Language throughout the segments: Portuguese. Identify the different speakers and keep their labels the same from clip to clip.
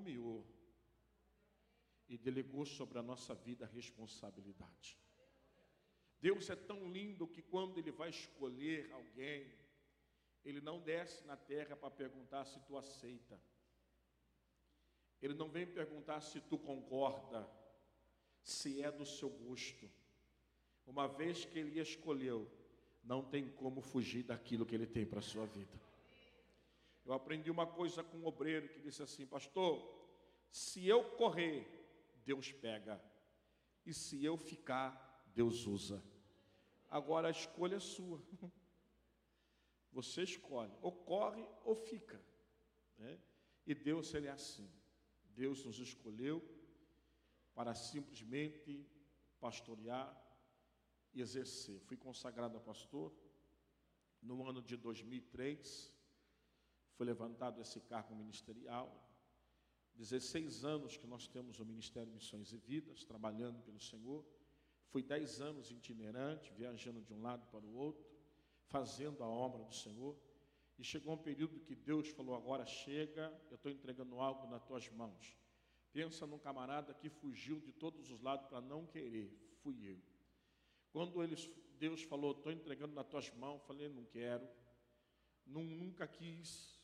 Speaker 1: nomeou e delegou sobre a nossa vida a responsabilidade. Deus é tão lindo que quando Ele vai escolher alguém, Ele não desce na terra para perguntar se tu aceita. Ele não vem perguntar se tu concorda, se é do seu gosto. Uma vez que Ele escolheu, não tem como fugir daquilo que Ele tem para a sua vida. Eu aprendi uma coisa com um obreiro que disse assim, pastor, se eu correr, Deus pega, e se eu ficar, Deus usa. Agora a escolha é sua. Você escolhe, ou corre ou fica. Né? E Deus, Ele é assim. Deus nos escolheu para simplesmente pastorear e exercer. Fui consagrado a pastor no ano de 2003. Foi levantado esse cargo ministerial. 16 anos que nós temos o Ministério Missões e Vidas, trabalhando pelo Senhor. Fui 10 anos itinerante, viajando de um lado para o outro, fazendo a obra do Senhor. E chegou um período que Deus falou: agora chega, eu estou entregando algo nas tuas mãos. Pensa num camarada que fugiu de todos os lados para não querer, fui eu. Quando eles, Deus falou: estou entregando nas tuas mãos, falei: não quero, nunca quis,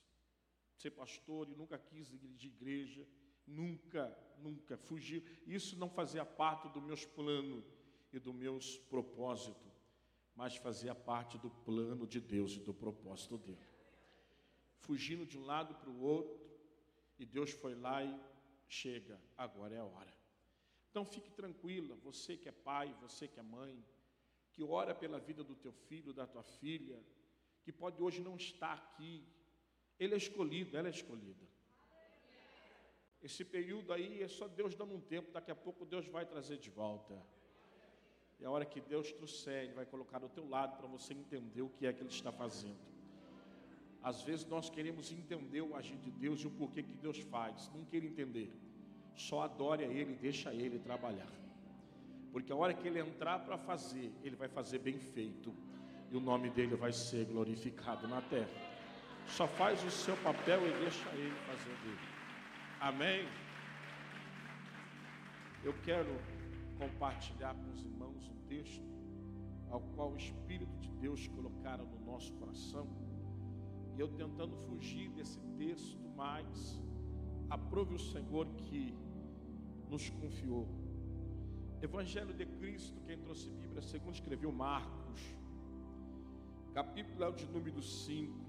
Speaker 1: ser pastor e nunca quis ir de igreja, nunca, nunca fugiu. Isso não fazia parte dos meus planos e dos meus propósitos, mas fazia parte do plano de Deus e do propósito dele. Fugindo de um lado para o outro, e Deus foi lá e chega, agora é a hora. Então fique tranquila, você que é pai, você que é mãe, que ora pela vida do teu filho, da tua filha, que pode hoje não estar aqui, ele é escolhido, ela é escolhida. Esse período aí é só Deus dando um tempo, daqui a pouco Deus vai trazer de volta. E a hora que Deus trouxer, Ele vai colocar do teu lado para você entender o que é que Ele está fazendo. Às vezes nós queremos entender o agir de Deus e o porquê que Deus faz. Não queira entender. Só adore a Ele e deixa Ele trabalhar. Porque a hora que Ele entrar para fazer, Ele vai fazer bem feito. E o nome dele vai ser glorificado na terra. Só faz o seu papel e deixa ele fazer dele. Amém? Eu quero compartilhar com os irmãos um texto ao qual o Espírito de Deus colocara no nosso coração. E eu tentando fugir desse texto, mas aprove o Senhor que nos confiou. Evangelho de Cristo, quem trouxe Bíblia, segundo escreveu Marcos, capítulo é de número 5.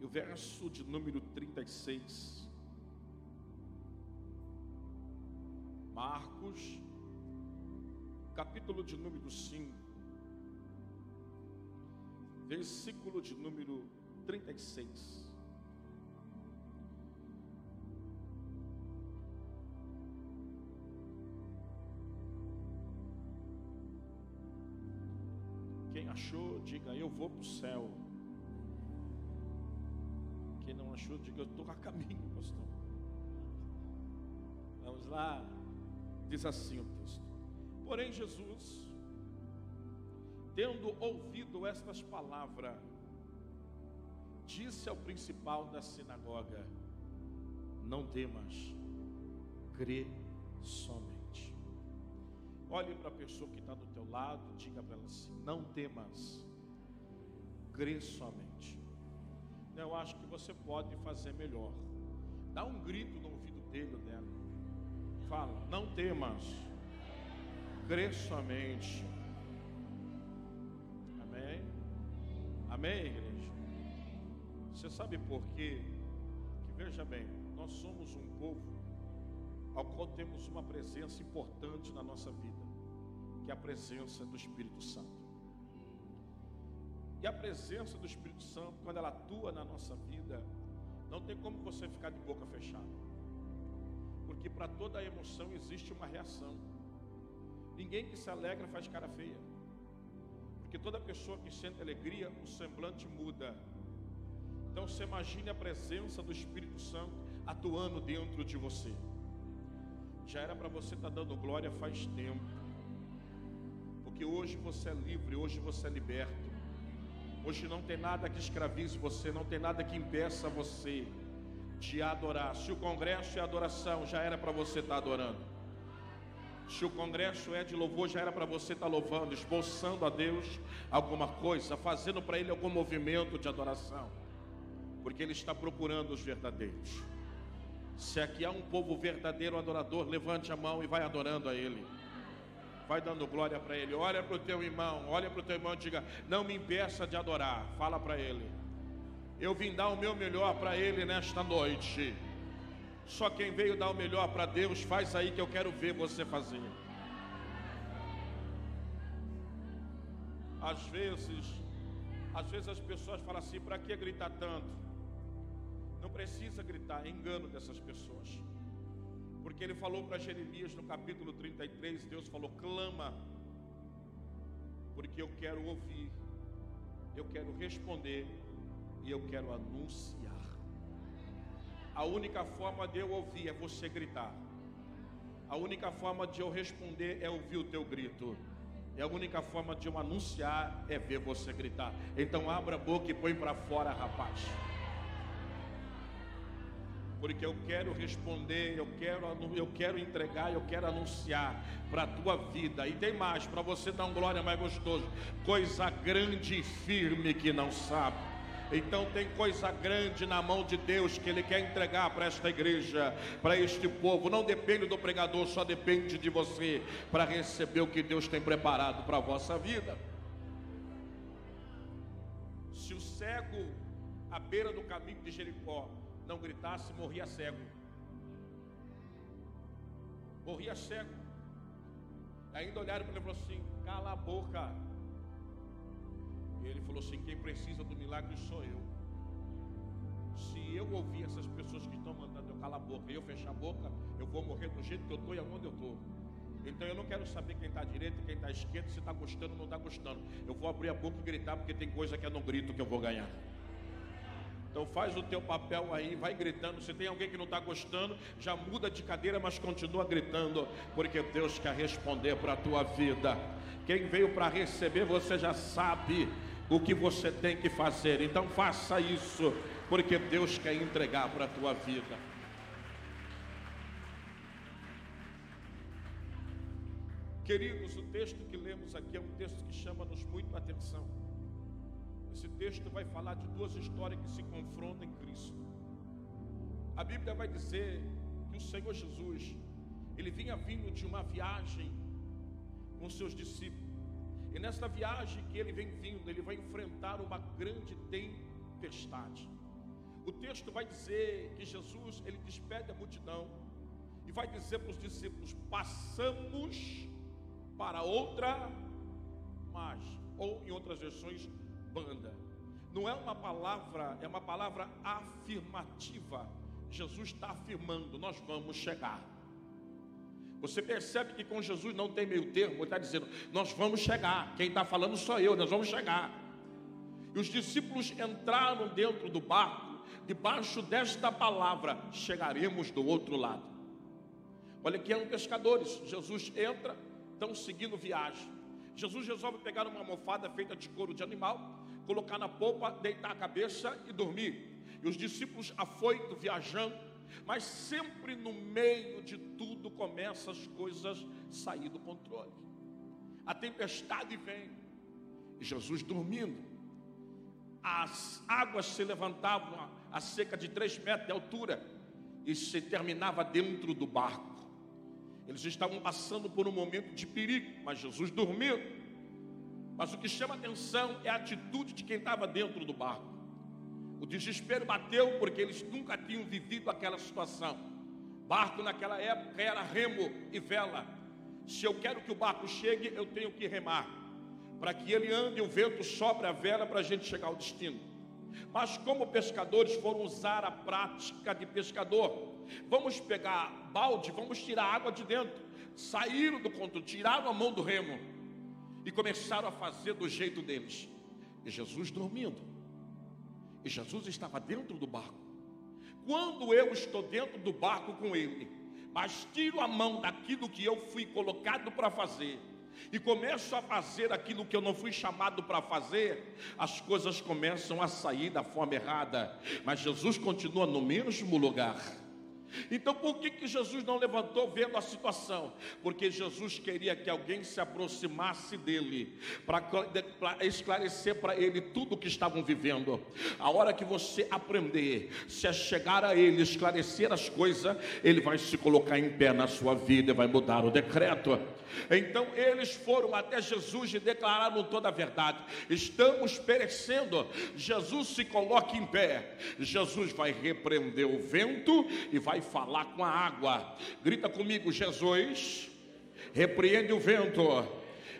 Speaker 1: E o verso de número 36. Marcos, capítulo de número 5, versículo de número 36. Quem achou, diga eu vou para o céu. Achou, diga, eu estou a caminho, pastor. Vamos lá. Diz assim o texto. Porém, Jesus, tendo ouvido estas palavras, disse ao principal da sinagoga: Não temas, crê somente. Olhe para a pessoa que está do teu lado, diga para ela assim: Não temas, crê somente eu acho que você pode fazer melhor. Dá um grito no ouvido dele ou dela. Fala, não temas, crê somente. Amém? Amém, igreja? Você sabe por quê? Que veja bem, nós somos um povo ao qual temos uma presença importante na nossa vida, que é a presença do Espírito Santo. E a presença do Espírito Santo, quando ela atua na nossa vida, não tem como você ficar de boca fechada. Porque para toda emoção existe uma reação. Ninguém que se alegra faz cara feia. Porque toda pessoa que sente alegria, o semblante muda. Então você imagine a presença do Espírito Santo atuando dentro de você. Já era para você estar tá dando glória faz tempo. Porque hoje você é livre, hoje você é liberto. Hoje não tem nada que escravize você, não tem nada que impeça você de adorar. Se o congresso é adoração, já era para você estar tá adorando. Se o congresso é de louvor, já era para você estar tá louvando, esboçando a Deus alguma coisa, fazendo para Ele algum movimento de adoração, porque Ele está procurando os verdadeiros. Se aqui há um povo verdadeiro adorador, levante a mão e vai adorando a Ele. Vai dando glória para Ele. Olha para o teu irmão, olha para o teu irmão e diga: Não me impeça de adorar. Fala para Ele. Eu vim dar o meu melhor para Ele nesta noite. Só quem veio dar o melhor para Deus, faz aí que eu quero ver você fazer. Às vezes, às vezes as pessoas falam assim: para que gritar tanto? Não precisa gritar, é engano dessas pessoas. Porque ele falou para Jeremias no capítulo 33, Deus falou: clama, porque eu quero ouvir, eu quero responder e eu quero anunciar. A única forma de eu ouvir é você gritar. A única forma de eu responder é ouvir o teu grito. E a única forma de eu anunciar é ver você gritar. Então abra a boca e põe para fora, rapaz porque eu quero responder, eu quero, eu quero entregar, eu quero anunciar para a tua vida. E tem mais, para você dar um glória mais gostoso, coisa grande e firme que não sabe. Então tem coisa grande na mão de Deus que Ele quer entregar para esta igreja, para este povo. Não depende do pregador, só depende de você para receber o que Deus tem preparado para a vossa vida. Se o cego à beira do caminho de Jericó não gritasse, morria cego. Morria cego. Ainda olharam para ele e falaram assim: cala a boca. E ele falou assim: quem precisa do milagre sou eu. Se eu ouvir essas pessoas que estão mandando eu calar a boca e eu fechar a boca, eu vou morrer do jeito que eu estou e aonde eu estou. Então eu não quero saber quem está e quem está à esquerda, se está gostando ou não está gostando. Eu vou abrir a boca e gritar, porque tem coisa que eu não grito que eu vou ganhar. Então faz o teu papel aí, vai gritando. Se tem alguém que não está gostando, já muda de cadeira, mas continua gritando, porque Deus quer responder para a tua vida. Quem veio para receber, você já sabe o que você tem que fazer. Então faça isso, porque Deus quer entregar para a tua vida. Queridos, o texto que lemos aqui é um texto que chama-nos muito a atenção. Esse texto vai falar de duas histórias que se confrontam em Cristo. A Bíblia vai dizer que o Senhor Jesus, ele vinha vindo de uma viagem com seus discípulos. E nessa viagem que ele vem vindo, ele vai enfrentar uma grande tempestade. O texto vai dizer que Jesus, ele despede a multidão e vai dizer para os discípulos: "Passamos para outra margem", ou em outras versões, banda. Não é uma palavra, é uma palavra afirmativa. Jesus está afirmando: nós vamos chegar. Você percebe que com Jesus não tem meio termo, ele está dizendo: nós vamos chegar. Quem está falando sou eu, nós vamos chegar. E os discípulos entraram dentro do barco, debaixo desta palavra: chegaremos do outro lado. Olha que eram pescadores. Jesus entra, estão seguindo viagem. Jesus resolve pegar uma almofada feita de couro de animal colocar na polpa, deitar a cabeça e dormir. E os discípulos afoitos, viajando, mas sempre no meio de tudo começam as coisas sair do controle. A tempestade vem, e Jesus dormindo. As águas se levantavam a, cerca de três metros de altura e se terminava dentro do barco. Eles estavam passando por um momento de perigo, mas Jesus dormindo. Mas o que chama atenção é a atitude de quem estava dentro do barco. O desespero bateu porque eles nunca tinham vivido aquela situação. Barco naquela época era remo e vela. Se eu quero que o barco chegue, eu tenho que remar. Para que ele ande, o vento sobre a vela para a gente chegar ao destino. Mas como pescadores foram usar a prática de pescador, vamos pegar balde, vamos tirar água de dentro. Saíram do conto, tiraram a mão do remo e começaram a fazer do jeito deles. E Jesus dormindo. E Jesus estava dentro do barco. Quando eu estou dentro do barco com ele, mas tiro a mão daquilo que eu fui colocado para fazer, e começo a fazer aquilo que eu não fui chamado para fazer, as coisas começam a sair da forma errada, mas Jesus continua no mesmo lugar. Então, por que, que Jesus não levantou vendo a situação? Porque Jesus queria que alguém se aproximasse dele, para esclarecer para ele tudo o que estavam vivendo. A hora que você aprender, se chegar a ele, esclarecer as coisas, ele vai se colocar em pé na sua vida e vai mudar o decreto. Então eles foram até Jesus e declararam toda a verdade. Estamos perecendo. Jesus se coloca em pé. Jesus vai repreender o vento e vai falar com a água. Grita comigo, Jesus. Repreende o vento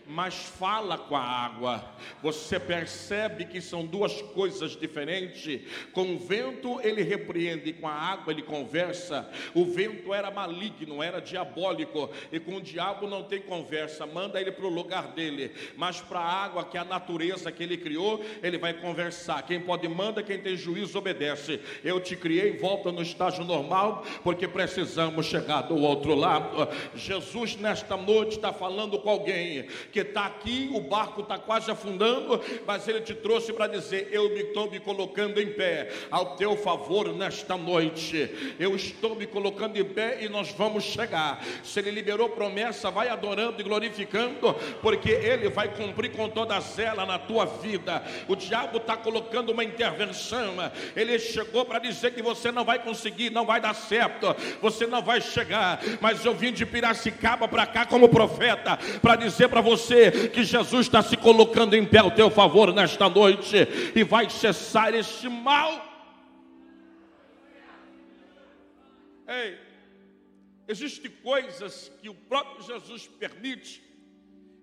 Speaker 1: mas fala com a água. Você percebe que são duas coisas diferentes. Com o vento ele repreende, com a água ele conversa. O vento era maligno, era diabólico, e com o diabo não tem conversa. Manda ele para o lugar dele, mas para a água, que é a natureza que ele criou, ele vai conversar. Quem pode manda, quem tem juízo obedece. Eu te criei, volta no estágio normal, porque precisamos chegar do outro lado. Jesus nesta noite está falando com alguém que está aqui, o barco está quase afundando, mas ele te trouxe para dizer: Eu estou me colocando em pé ao teu favor nesta noite. Eu estou me colocando em pé e nós vamos chegar. Se ele liberou promessa, vai adorando e glorificando, porque ele vai cumprir com toda ela na tua vida. O diabo está colocando uma intervenção, ele chegou para dizer que você não vai conseguir, não vai dar certo, você não vai chegar. Mas eu vim de Piracicaba para cá como profeta para dizer para você você que Jesus está se colocando em pé ao teu favor nesta noite e vai cessar este mal. Ei, existem coisas que o próprio Jesus permite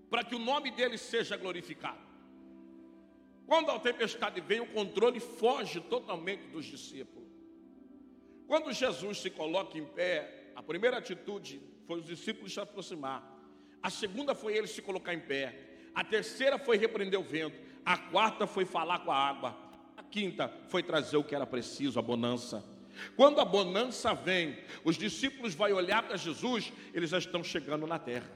Speaker 1: para que o nome dele seja glorificado. Quando a tempestade vem, o controle foge totalmente dos discípulos. Quando Jesus se coloca em pé, a primeira atitude foi os discípulos se aproximar. A segunda foi ele se colocar em pé. A terceira foi repreender o vento. A quarta foi falar com a água. A quinta foi trazer o que era preciso, a bonança. Quando a bonança vem, os discípulos vão olhar para Jesus, eles já estão chegando na terra.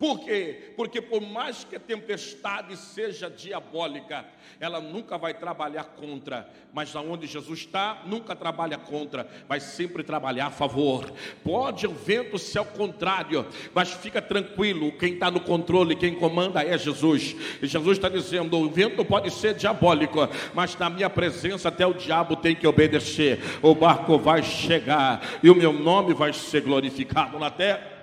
Speaker 1: Por quê? Porque por mais que a tempestade seja diabólica, ela nunca vai trabalhar contra, mas aonde Jesus está, nunca trabalha contra, vai sempre trabalhar a favor. Pode o vento ser ao contrário, mas fica tranquilo, quem está no controle, quem comanda é Jesus. E Jesus está dizendo: o vento pode ser diabólico, mas na minha presença até o diabo tem que obedecer. O barco vai chegar e o meu nome vai ser glorificado na terra.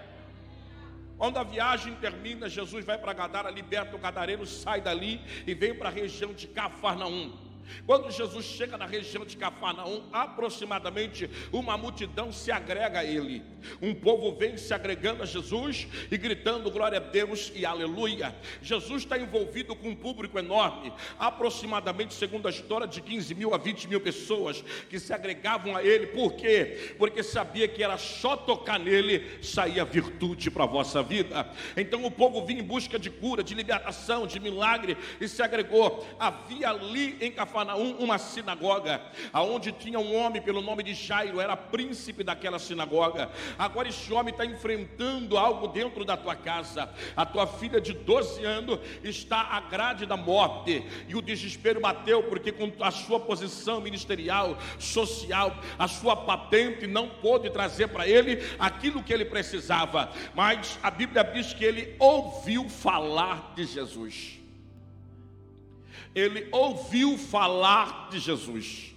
Speaker 1: Quando a viagem termina, Jesus vai para Gadara, liberta o gadareiro, sai dali e vem para a região de Cafarnaum. Quando Jesus chega na região de Cafarnaum, aproximadamente uma multidão se agrega a ele. Um povo vem se agregando a Jesus e gritando glória a Deus e aleluia. Jesus está envolvido com um público enorme, aproximadamente, segundo a história, de 15 mil a 20 mil pessoas que se agregavam a ele. Por quê? Porque sabia que era só tocar nele saía virtude para a vossa vida. Então o povo vinha em busca de cura, de libertação, de milagre e se agregou. Havia ali em Cafarnaum Cafarnaum uma sinagoga, aonde tinha um homem pelo nome de Jairo, era príncipe daquela sinagoga. Agora esse homem está enfrentando algo dentro da tua casa. A tua filha de 12 anos está à grade da morte e o desespero bateu porque com a sua posição ministerial, social, a sua patente não pôde trazer para ele aquilo que ele precisava. Mas a Bíblia diz que ele ouviu falar de Jesus ele ouviu falar de Jesus.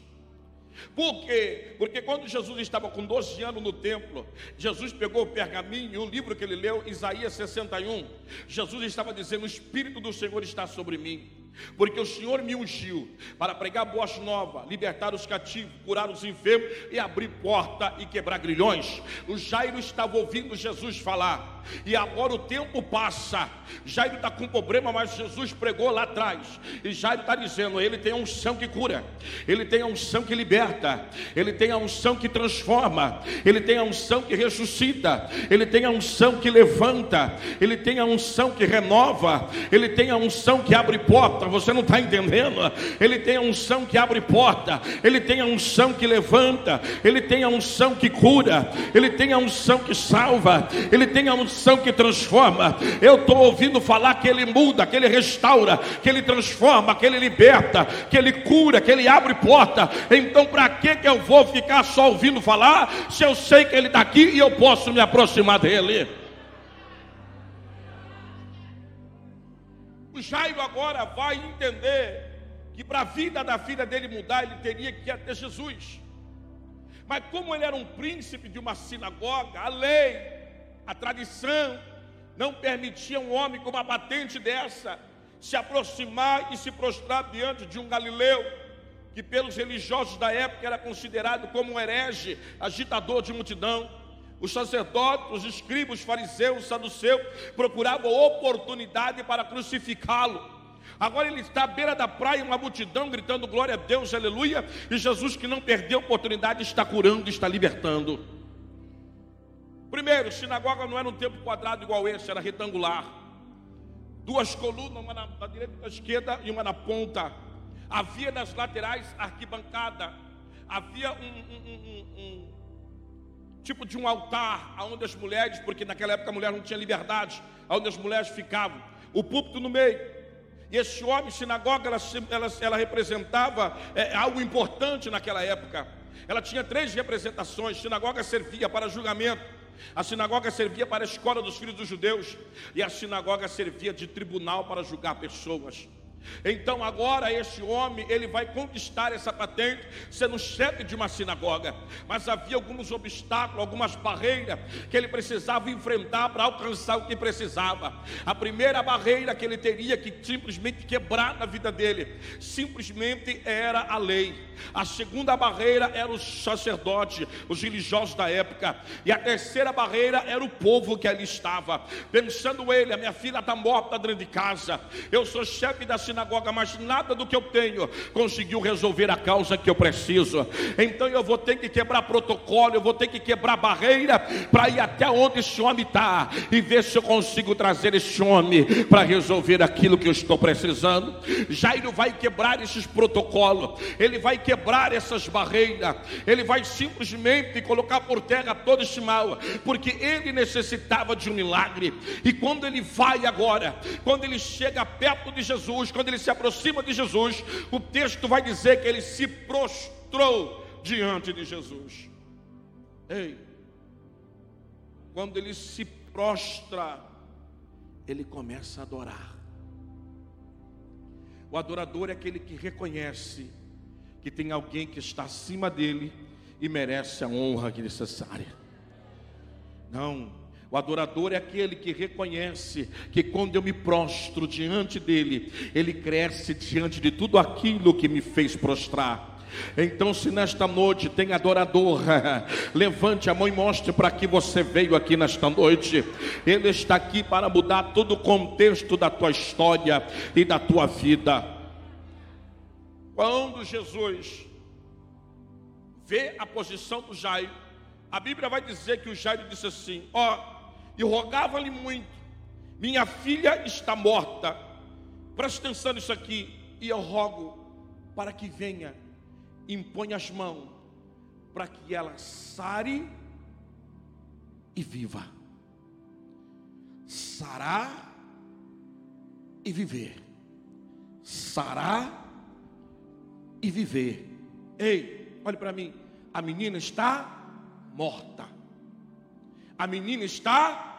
Speaker 1: Por quê? Porque quando Jesus estava com 12 anos no templo, Jesus pegou o pergaminho e o livro que ele leu, Isaías 61. Jesus estava dizendo: O Espírito do Senhor está sobre mim porque o Senhor me ungiu para pregar boas novas, libertar os cativos, curar os enfermos e abrir porta e quebrar grilhões. O Jairo estava ouvindo Jesus falar, e agora o tempo passa. Jairo está com problema, mas Jesus pregou lá atrás, e Jairo está dizendo: ele tem a unção que cura, ele tem a unção que liberta, ele tem a unção que transforma, ele tem a unção que ressuscita, ele tem a unção que levanta, ele tem a unção que renova, ele tem a unção que abre porta você não está entendendo? Ele tem a unção que abre porta, ele tem a unção que levanta, ele tem a unção que cura, ele tem a unção que salva, ele tem unção que transforma. Eu estou ouvindo falar que ele muda, que ele restaura, que ele transforma, que ele liberta, que ele cura, que ele abre porta. Então, para que, que eu vou ficar só ouvindo falar se eu sei que ele está aqui e eu posso me aproximar dele? O Jairo agora vai entender que para a vida da filha dele mudar, ele teria que ir até Jesus. Mas como ele era um príncipe de uma sinagoga, a lei, a tradição, não permitia um homem com uma patente dessa se aproximar e se prostrar diante de um galileu, que pelos religiosos da época era considerado como um herege, agitador de multidão. Os sacerdotes, os escribas, os fariseus, saduceus procuravam oportunidade para crucificá-lo. Agora ele está à beira da praia, uma multidão gritando glória a Deus, aleluia. E Jesus, que não perdeu a oportunidade, está curando, está libertando. Primeiro, sinagoga não era um tempo quadrado igual esse, era retangular. Duas colunas, uma na, na direita e na esquerda e uma na ponta. Havia nas laterais arquibancada. Havia um, um, um, um tipo de um altar, onde as mulheres, porque naquela época a mulher não tinha liberdade, onde as mulheres ficavam, o púlpito no meio. E esse homem, sinagoga, ela, ela, ela representava é, algo importante naquela época. Ela tinha três representações: sinagoga servia para julgamento, a sinagoga servia para a escola dos filhos dos judeus, e a sinagoga servia de tribunal para julgar pessoas. Então agora esse homem, ele vai conquistar essa patente, sendo chefe de uma sinagoga. Mas havia alguns obstáculos, algumas barreiras que ele precisava enfrentar para alcançar o que precisava. A primeira barreira que ele teria que simplesmente quebrar na vida dele, simplesmente era a lei. A segunda barreira era os sacerdotes, os religiosos da época. E a terceira barreira era o povo que ali estava. Pensando ele, a minha filha está morta dentro de casa. Eu sou chefe da sinagoga, mas nada do que eu tenho conseguiu resolver a causa que eu preciso. Então eu vou ter que quebrar protocolo, eu vou ter que quebrar barreira para ir até onde esse homem está e ver se eu consigo trazer esse homem para resolver aquilo que eu estou precisando. Jairo vai quebrar esses protocolos, ele vai quebrar essas barreiras, ele vai simplesmente colocar por terra todo esse mal, porque ele necessitava de um milagre. E quando ele vai agora, quando ele chega perto de Jesus, quando ele se aproxima de Jesus, o texto vai dizer que ele se prostrou diante de Jesus. Ei, quando ele se prostra, ele começa a adorar. O adorador é aquele que reconhece que tem alguém que está acima dele e merece a honra que é necessária. Não, o adorador é aquele que reconhece que quando eu me prostro diante dele, ele cresce diante de tudo aquilo que me fez prostrar. Então, se nesta noite tem adorador, levante a mão e mostre para que você veio aqui nesta noite. Ele está aqui para mudar todo o contexto da tua história e da tua vida. Quando Jesus vê a posição do Jairo, a Bíblia vai dizer que o Jairo disse assim: Ó, oh, e rogava-lhe muito: Minha filha está morta. Preste atenção nisso aqui. E eu rogo para que venha, impõe as mãos, para que ela sare e viva. Sará e viver. Sará e viver. Ei, olhe para mim. A menina está morta. A menina está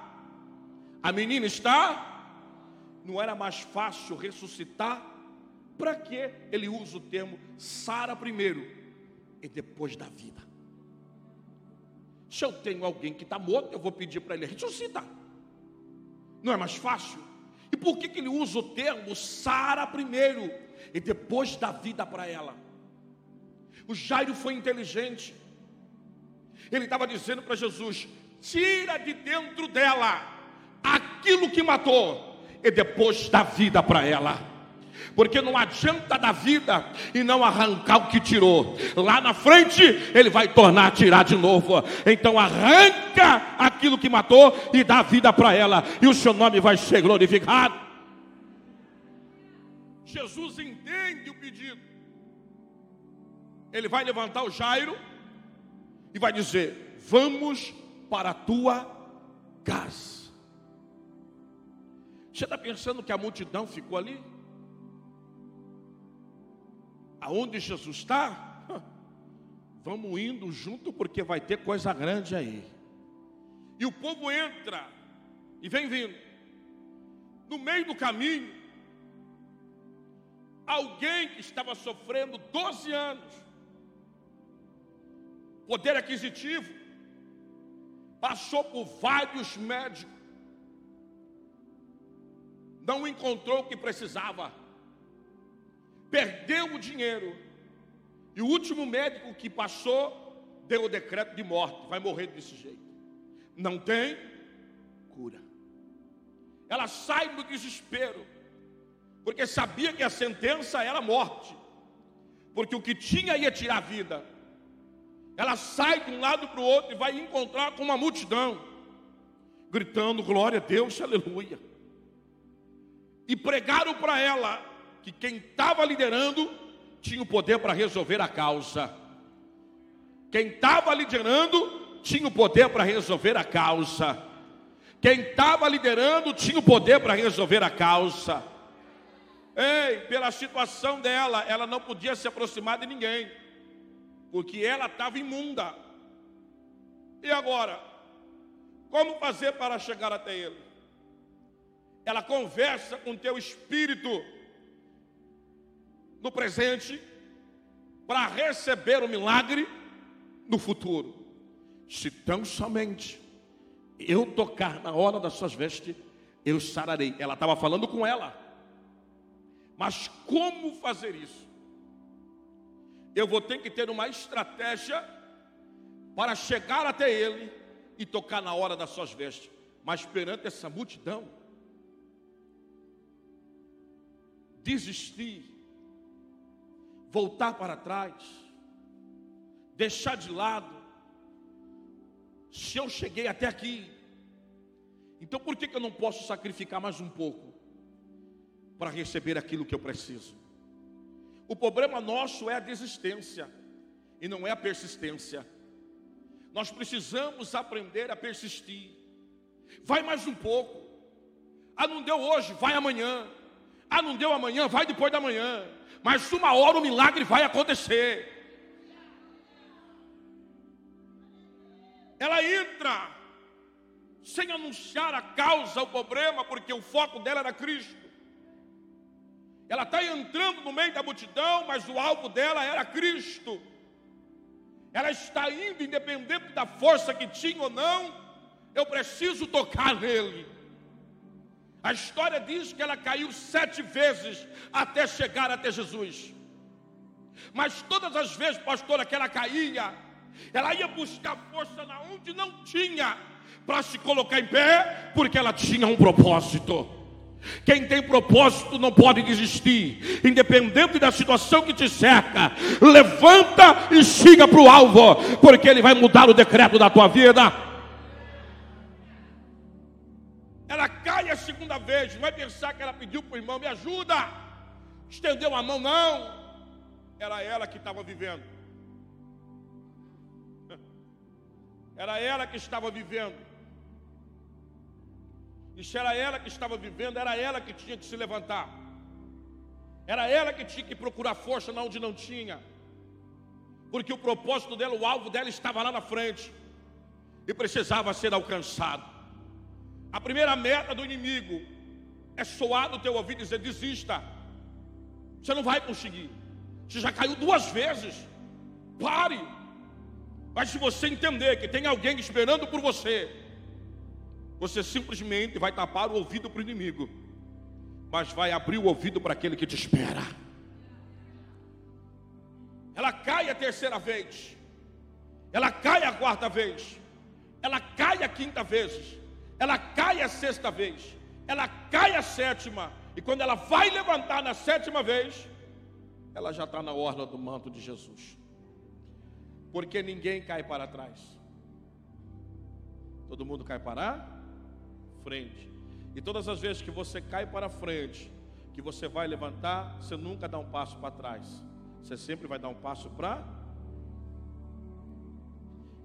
Speaker 1: a menina está. Não era mais fácil ressuscitar? Para que ele usa o termo Sara primeiro e depois da vida? Se eu tenho alguém que está morto, eu vou pedir para ele ressuscitar. Não é mais fácil? E por que, que ele usa o termo Sara primeiro e depois da vida para ela? O Jairo foi inteligente. Ele estava dizendo para Jesus: tira de dentro dela aquilo que matou e depois dá vida para ela. Porque não adianta dar vida e não arrancar o que tirou. Lá na frente, ele vai tornar a tirar de novo. Então arranca aquilo que matou e dá vida para ela. E o seu nome vai ser glorificado. Jesus entende o pedido. Ele vai levantar o Jairo e vai dizer: Vamos para a tua casa. Você está pensando que a multidão ficou ali? Aonde Jesus está? Vamos indo junto porque vai ter coisa grande aí. E o povo entra e vem vindo. No meio do caminho, alguém que estava sofrendo 12 anos, poder aquisitivo, passou por vários médicos, não encontrou o que precisava, perdeu o dinheiro, e o último médico que passou deu o decreto de morte, vai morrer desse jeito. Não tem cura. Ela sai do desespero, porque sabia que a sentença era morte, porque o que tinha ia tirar a vida. Ela sai de um lado para o outro e vai encontrar com uma multidão, gritando: Glória a Deus, aleluia. E pregaram para ela que quem estava liderando tinha o poder para resolver a causa. Quem estava liderando tinha o poder para resolver a causa. Quem estava liderando tinha o poder para resolver a causa. Ei, pela situação dela, ela não podia se aproximar de ninguém, porque ela estava imunda. E agora? Como fazer para chegar até ele? Ela conversa com teu espírito no presente para receber o milagre no futuro. Se tão somente eu tocar na hora das suas vestes, eu sararei. Ela estava falando com ela. Mas como fazer isso? Eu vou ter que ter uma estratégia para chegar até ele e tocar na hora das suas vestes. Mas perante essa multidão, desistir, voltar para trás, deixar de lado. Se eu cheguei até aqui, então por que, que eu não posso sacrificar mais um pouco? para receber aquilo que eu preciso. O problema nosso é a desistência e não é a persistência. Nós precisamos aprender a persistir. Vai mais um pouco. Ah, não deu hoje, vai amanhã. Ah, não deu amanhã, vai depois da manhã. Mas uma hora o milagre vai acontecer. Ela entra sem anunciar a causa, o problema, porque o foco dela era Cristo. Ela está entrando no meio da multidão, mas o alvo dela era Cristo. Ela está indo, independente da força que tinha ou não, eu preciso tocar nele. A história diz que ela caiu sete vezes até chegar até Jesus. Mas todas as vezes, pastora, que ela caía, ela ia buscar força na onde não tinha para se colocar em pé, porque ela tinha um propósito. Quem tem propósito não pode desistir, independente da situação que te cerca. Levanta e siga para o alvo, porque Ele vai mudar o decreto da tua vida. Ela cai a segunda vez, não vai pensar que ela pediu para o irmão: me ajuda, estendeu a mão, não. Era ela que estava vivendo, era ela que estava vivendo. E se era ela que estava vivendo, era ela que tinha que se levantar. Era ela que tinha que procurar força onde não tinha. Porque o propósito dela, o alvo dela estava lá na frente. E precisava ser alcançado. A primeira meta do inimigo é soar no teu ouvido e dizer: desista. Você não vai conseguir. Você já caiu duas vezes. Pare. Mas se você entender que tem alguém esperando por você, você simplesmente vai tapar o ouvido para o inimigo, mas vai abrir o ouvido para aquele que te espera. Ela cai a terceira vez, ela cai a quarta vez, ela cai a quinta vez, ela cai a sexta vez, ela cai a sétima, e quando ela vai levantar na sétima vez, ela já está na orla do manto de Jesus, porque ninguém cai para trás, todo mundo cai para frente. E todas as vezes que você cai para frente, que você vai levantar, você nunca dá um passo para trás. Você sempre vai dar um passo para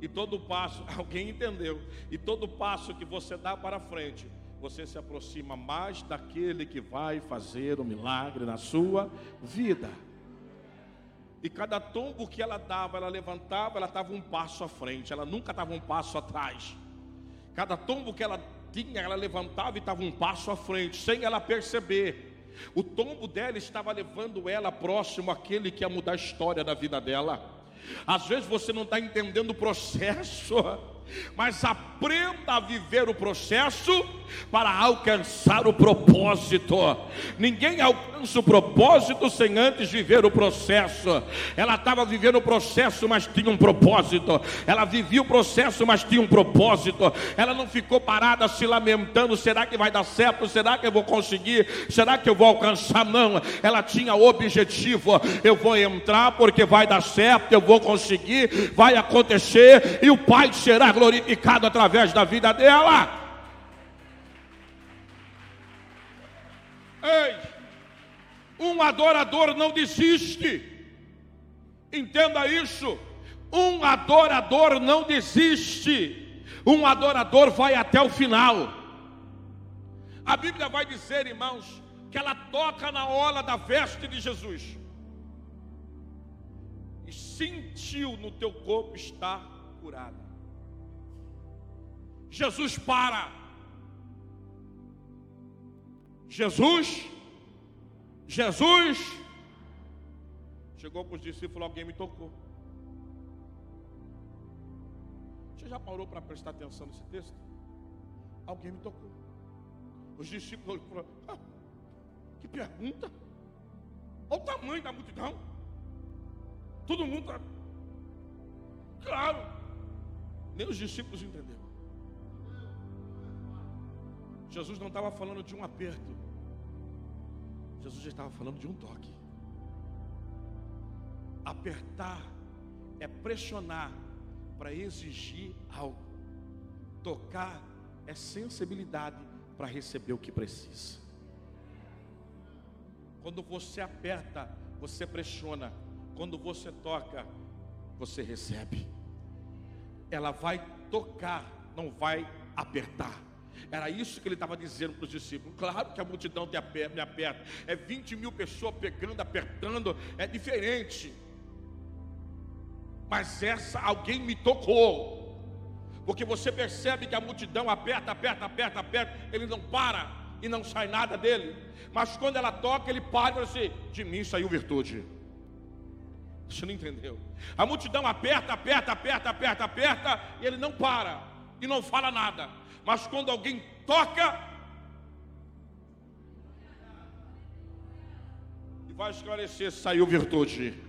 Speaker 1: e todo passo, alguém entendeu? E todo passo que você dá para frente, você se aproxima mais daquele que vai fazer o um milagre na sua vida. E cada tombo que ela dava, ela levantava, ela estava um passo à frente, ela nunca estava um passo atrás. Cada tombo que ela tinha, ela levantava e estava um passo à frente, sem ela perceber. O tombo dela estava levando ela próximo àquele que ia mudar a história da vida dela. Às vezes você não está entendendo o processo mas aprenda a viver o processo para alcançar o propósito. Ninguém alcança o propósito sem antes viver o processo. Ela estava vivendo o processo, mas tinha um propósito. Ela vivia o processo, mas tinha um propósito. Ela não ficou parada se lamentando: será que vai dar certo? Será que eu vou conseguir? Será que eu vou alcançar? Não. Ela tinha objetivo: eu vou entrar porque vai dar certo, eu vou conseguir, vai acontecer e o Pai será glorificado através da vida dela. Ei, um adorador não desiste. Entenda isso. Um adorador não desiste. Um adorador vai até o final. A Bíblia vai dizer, irmãos, que ela toca na ola da veste de Jesus. E sentiu no teu corpo estar curada. Jesus para. Jesus, Jesus, chegou para os discípulos, alguém me tocou. Você já parou para prestar atenção nesse texto? Alguém me tocou. Os discípulos falaram, ah, que pergunta? Olha o tamanho da multidão. Todo mundo está. Claro. Nem os discípulos entenderam. Jesus não estava falando de um aperto, Jesus estava falando de um toque. Apertar é pressionar para exigir algo, tocar é sensibilidade para receber o que precisa. Quando você aperta, você pressiona, quando você toca, você recebe. Ela vai tocar, não vai apertar. Era isso que ele estava dizendo para os discípulos. Claro que a multidão me aperta, é 20 mil pessoas pegando, apertando, é diferente. Mas essa alguém me tocou. Porque você percebe que a multidão aperta, aperta, aperta, aperta, ele não para e não sai nada dele. Mas quando ela toca, ele para e fala assim: de mim saiu virtude. Você não entendeu? A multidão aperta, aperta, aperta, aperta, aperta, e ele não para e não fala nada. Mas quando alguém toca, e vai esclarecer, saiu virtude.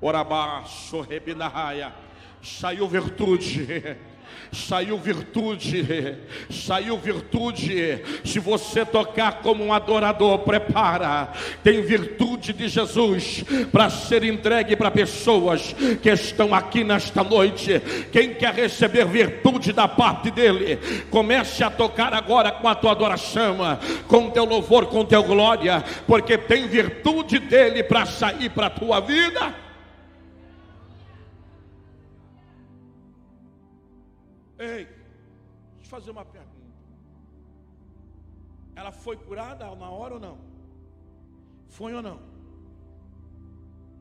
Speaker 1: Orabá, sorrebinahaya, saiu virtude saiu virtude, saiu virtude. Se você tocar como um adorador, prepara. Tem virtude de Jesus para ser entregue para pessoas que estão aqui nesta noite. Quem quer receber virtude da parte dele, comece a tocar agora com a tua adoração, com teu louvor, com teu glória, porque tem virtude dele para sair para a tua vida. Ei, deixa eu fazer uma pergunta. Ela foi curada na hora ou não? Foi ou não?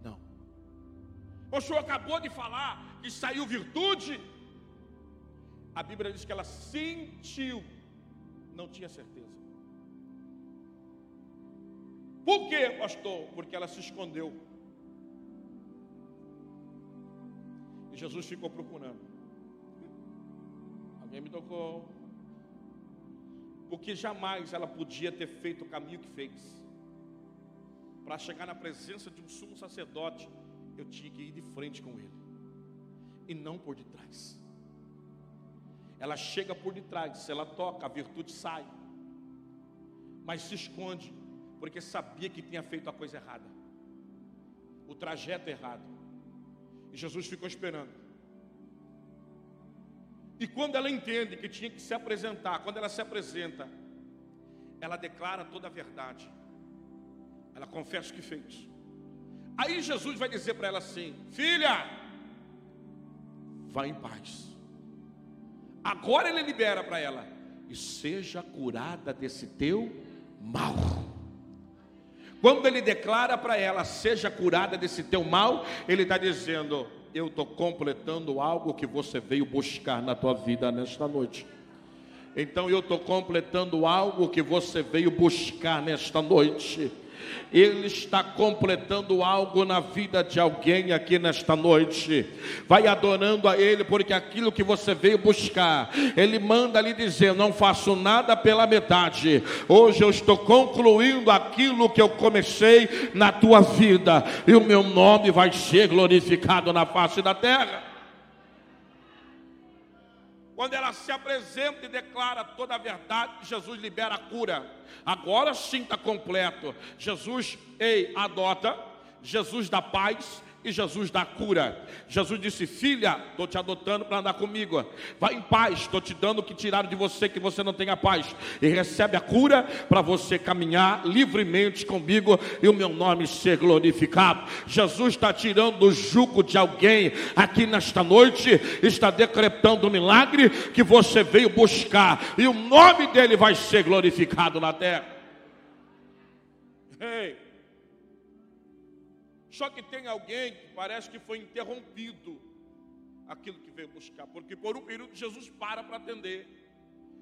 Speaker 1: Não. O senhor acabou de falar que saiu virtude. A Bíblia diz que ela sentiu, não tinha certeza. Por quê, pastor? Porque ela se escondeu. E Jesus ficou procurando. Alguém me tocou. Porque jamais ela podia ter feito o caminho que fez. Para chegar na presença de um sumo sacerdote, eu tinha que ir de frente com ele. E não por detrás. Ela chega por detrás, se ela toca, a virtude sai. Mas se esconde, porque sabia que tinha feito a coisa errada. O trajeto errado. E Jesus ficou esperando. E quando ela entende que tinha que se apresentar, quando ela se apresenta, ela declara toda a verdade. Ela confessa o que fez. Aí Jesus vai dizer para ela assim: Filha, vá em paz. Agora ele libera para ela: E seja curada desse teu mal. Quando ele declara para ela: Seja curada desse teu mal, ele está dizendo: Eu estou completando algo que você veio buscar na tua vida nesta noite. Então eu estou completando algo que você veio buscar nesta noite. Ele está completando algo na vida de alguém aqui nesta noite. Vai adorando a Ele, porque aquilo que você veio buscar, Ele manda lhe dizer: Não faço nada pela metade. Hoje eu estou concluindo aquilo que eu comecei na tua vida, e o meu nome vai ser glorificado na face da terra. Quando ela se apresenta e declara toda a verdade, Jesus libera a cura. Agora sim está completo. Jesus, ei, adota. Jesus dá paz e Jesus dá cura. Jesus disse: Filha, estou te adotando para andar comigo. Vai em paz, estou te dando o que tiraram de você, que você não tenha paz. E recebe a cura para você caminhar livremente comigo e o meu nome ser glorificado. Jesus está tirando o jugo de alguém aqui nesta noite, está decretando o milagre que você veio buscar, e o nome dele vai ser glorificado na terra. Hey. Só que tem alguém que parece que foi interrompido aquilo que veio buscar, porque por um período Jesus para para atender.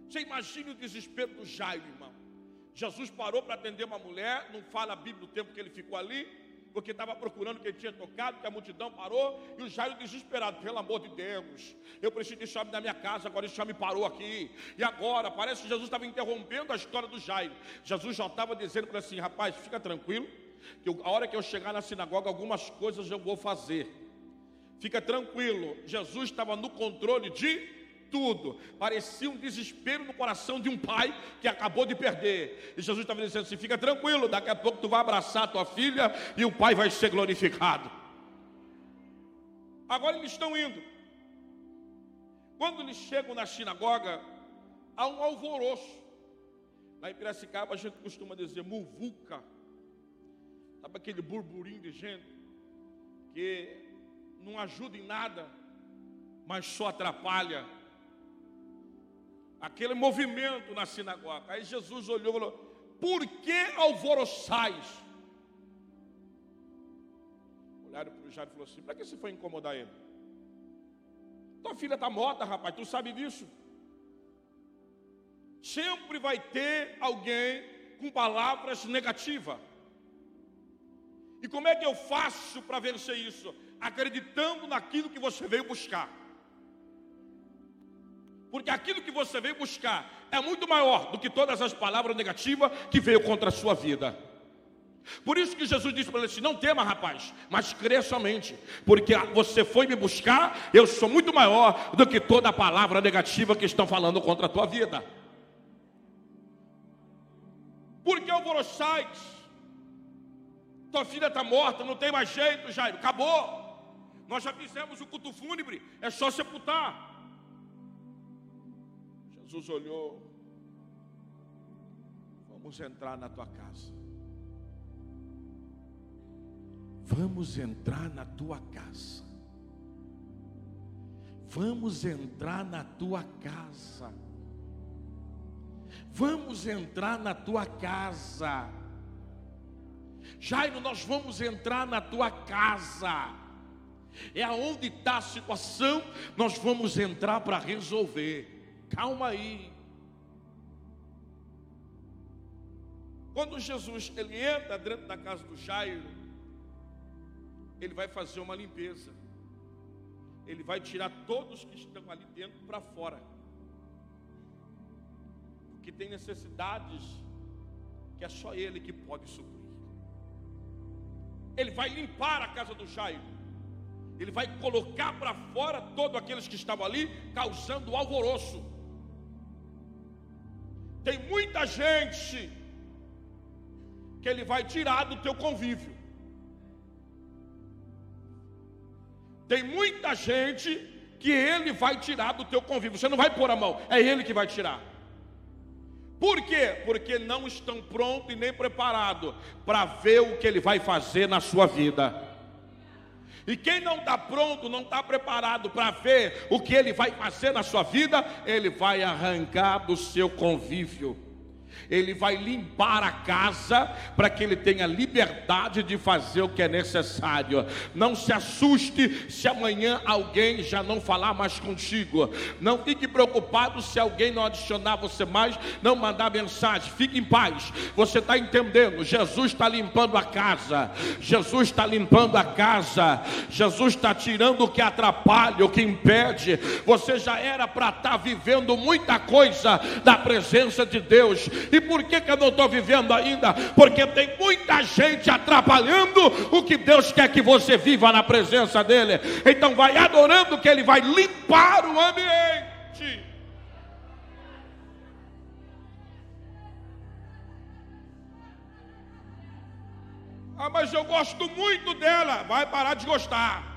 Speaker 1: Você imagine o desespero do Jairo, irmão. Jesus parou para atender uma mulher, não fala a Bíblia do tempo que ele ficou ali, porque estava procurando quem tinha tocado, que a multidão parou, e o Jairo desesperado, pelo amor de Deus, eu preciso de chave da minha casa, agora esse chave parou aqui, e agora, parece que Jesus estava interrompendo a história do Jairo, Jesus já estava dizendo para assim, rapaz, fica tranquilo, que a hora que eu chegar na sinagoga, algumas coisas eu vou fazer. Fica tranquilo, Jesus estava no controle de tudo. Parecia um desespero no coração de um pai que acabou de perder. E Jesus estava dizendo assim: fica tranquilo, daqui a pouco tu vai abraçar tua filha e o pai vai ser glorificado. Agora eles estão indo. Quando eles chegam na sinagoga, há um alvoroço. Lá em Piracicaba a gente costuma dizer muvuca Sabe aquele burburinho de gente que não ajuda em nada, mas só atrapalha. Aquele movimento na sinagoga. Aí Jesus olhou e falou: Por que alvoroçais? Olharam para o Jairo e falou assim: Para que você foi incomodar ele? Tua filha está morta, rapaz, tu sabe disso? Sempre vai ter alguém com palavras negativas. E como é que eu faço para vencer isso? Acreditando naquilo que você veio buscar. Porque aquilo que você veio buscar é muito maior do que todas as palavras negativas que veio contra a sua vida. Por isso que Jesus disse para ele assim: Não tema, rapaz, mas crê somente, porque você foi me buscar, eu sou muito maior do que toda a palavra negativa que estão falando contra a tua vida. Porque alvoroçais tua filha está morta, não tem mais jeito, Jairo, acabou. Nós já fizemos o culto fúnebre, é só sepultar. Jesus olhou, vamos entrar na tua casa. Vamos entrar na tua casa. Vamos entrar na tua casa. Vamos entrar na tua casa. Jairo, nós vamos entrar na tua casa. É aonde está a situação, nós vamos entrar para resolver. Calma aí. Quando Jesus ele entra dentro da casa do Jairo, ele vai fazer uma limpeza. Ele vai tirar todos que estão ali dentro para fora. Porque tem necessidades que é só ele que pode suprir. Ele vai limpar a casa do Jairo. Ele vai colocar para fora todos aqueles que estavam ali, causando alvoroço. Tem muita gente que ele vai tirar do teu convívio. Tem muita gente que ele vai tirar do teu convívio. Você não vai pôr a mão, é ele que vai tirar. Por quê? Porque não estão prontos e nem preparados para ver o que ele vai fazer na sua vida. E quem não está pronto, não está preparado para ver o que ele vai fazer na sua vida, ele vai arrancar do seu convívio ele vai limpar a casa para que ele tenha liberdade de fazer o que é necessário. Não se assuste se amanhã alguém já não falar mais contigo. Não fique preocupado se alguém não adicionar você mais, não mandar mensagem. Fique em paz. Você está entendendo? Jesus está limpando a casa. Jesus está limpando a casa. Jesus está tirando o que atrapalha, o que impede. Você já era para estar tá vivendo muita coisa da presença de Deus e por que, que eu não estou vivendo ainda? Porque tem muita gente atrapalhando o que Deus quer que você viva na presença dEle. Então vai adorando que Ele vai limpar o ambiente. Ah, mas eu gosto muito dela. Vai parar de gostar.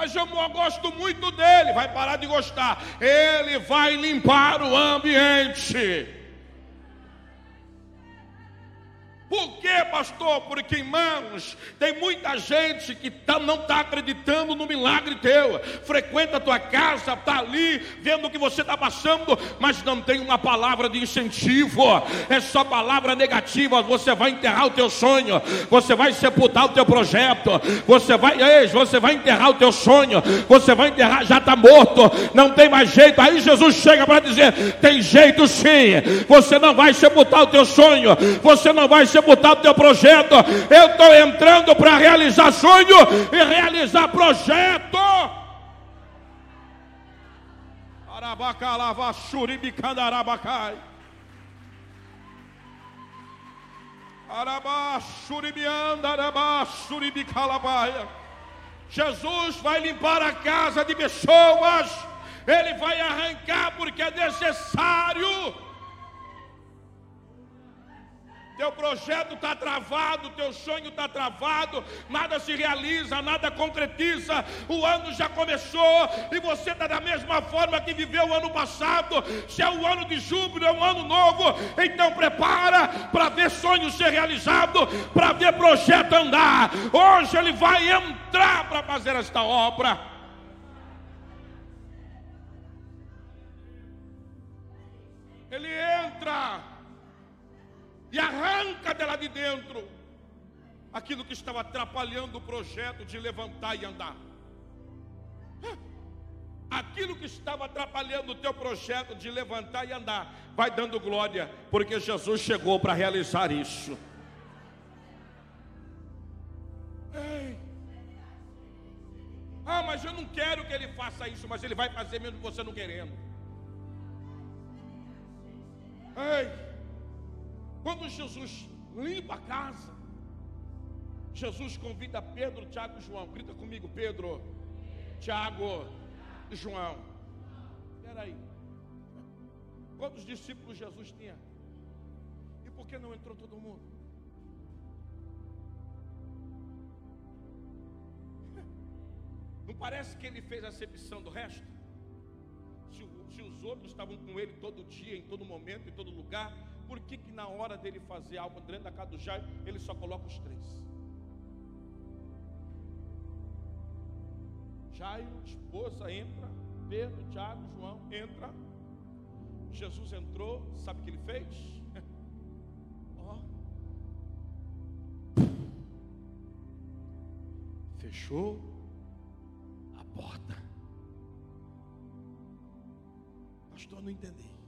Speaker 1: Mas eu gosto muito dele. Vai parar de gostar. Ele vai limpar o ambiente. Por quê, pastor? Porque, irmãos, tem muita gente que tá, não está acreditando no milagre teu. Frequenta a tua casa, está ali, vendo o que você está passando, mas não tem uma palavra de incentivo. É só palavra negativa. Você vai enterrar o teu sonho, você vai sepultar o teu projeto, você vai, ei, você vai enterrar o teu sonho, você vai enterrar, já está morto, não tem mais jeito. Aí Jesus chega para dizer: tem jeito sim, você não vai sepultar o teu sonho, você não vai sepultar botar o teu projeto. Eu estou entrando para realizar sonho e realizar projeto. Jesus vai limpar a casa de pessoas, Ele vai arrancar porque é necessário teu projeto está travado, teu sonho está travado, nada se realiza, nada concretiza, o ano já começou e você está da mesma forma que viveu o ano passado. Se é o ano de júbilo, é um ano novo, então prepara para ver sonho ser realizado, para ver projeto andar. Hoje ele vai entrar para fazer esta obra. Ele entra e arranca dela de dentro aquilo que estava atrapalhando o projeto de levantar e andar. Aquilo que estava atrapalhando o teu projeto de levantar e andar, vai dando glória, porque Jesus chegou para realizar isso. Ei. Ah, mas eu não quero que ele faça isso, mas ele vai fazer mesmo você não querendo. Ei. Quando Jesus limpa a casa, Jesus convida Pedro, Tiago e João. Grita comigo, Pedro, Tiago e João. Espera aí. Quantos discípulos Jesus tinha? E por que não entrou todo mundo? Não parece que ele fez acepção do resto? Se, se os outros estavam com ele todo dia, em todo momento, em todo lugar, por que, que na hora dele fazer algo dentro da casa do Jairo, ele só coloca os três? Jairo, esposa, entra. Pedro, Tiago, João, entra. Jesus entrou, sabe o que ele fez? Ó. Fechou a porta. Pastor, não entendi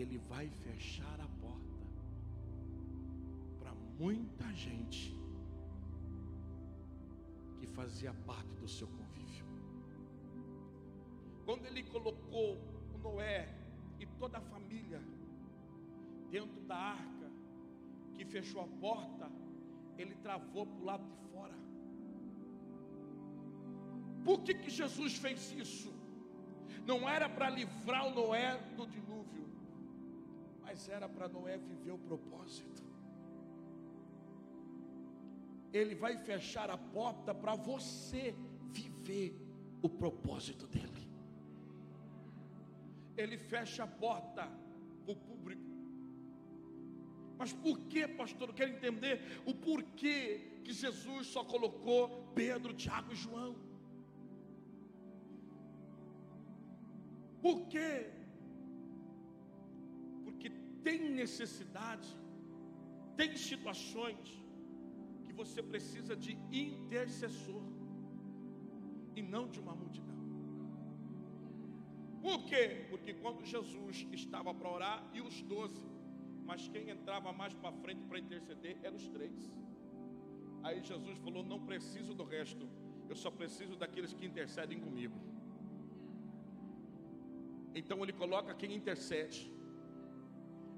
Speaker 1: ele vai fechar a porta para muita gente que fazia parte do seu convívio. Quando ele colocou o Noé e toda a família dentro da arca, que fechou a porta, ele travou para o lado de fora. Por que, que Jesus fez isso? Não era para livrar o Noé do dilúvio mas era para Noé viver o propósito. Ele vai fechar a porta para você viver o propósito dele. ele fecha a porta para o público. Mas por que, pastor? Eu quero entender o porquê que Jesus só colocou Pedro, Tiago e João. Por quê? Tem necessidade, tem situações que você precisa de intercessor e não de uma multidão. Por quê? Porque quando Jesus estava para orar e os doze, mas quem entrava mais para frente para interceder eram os três. Aí Jesus falou: Não preciso do resto, eu só preciso daqueles que intercedem comigo. Então ele coloca quem intercede.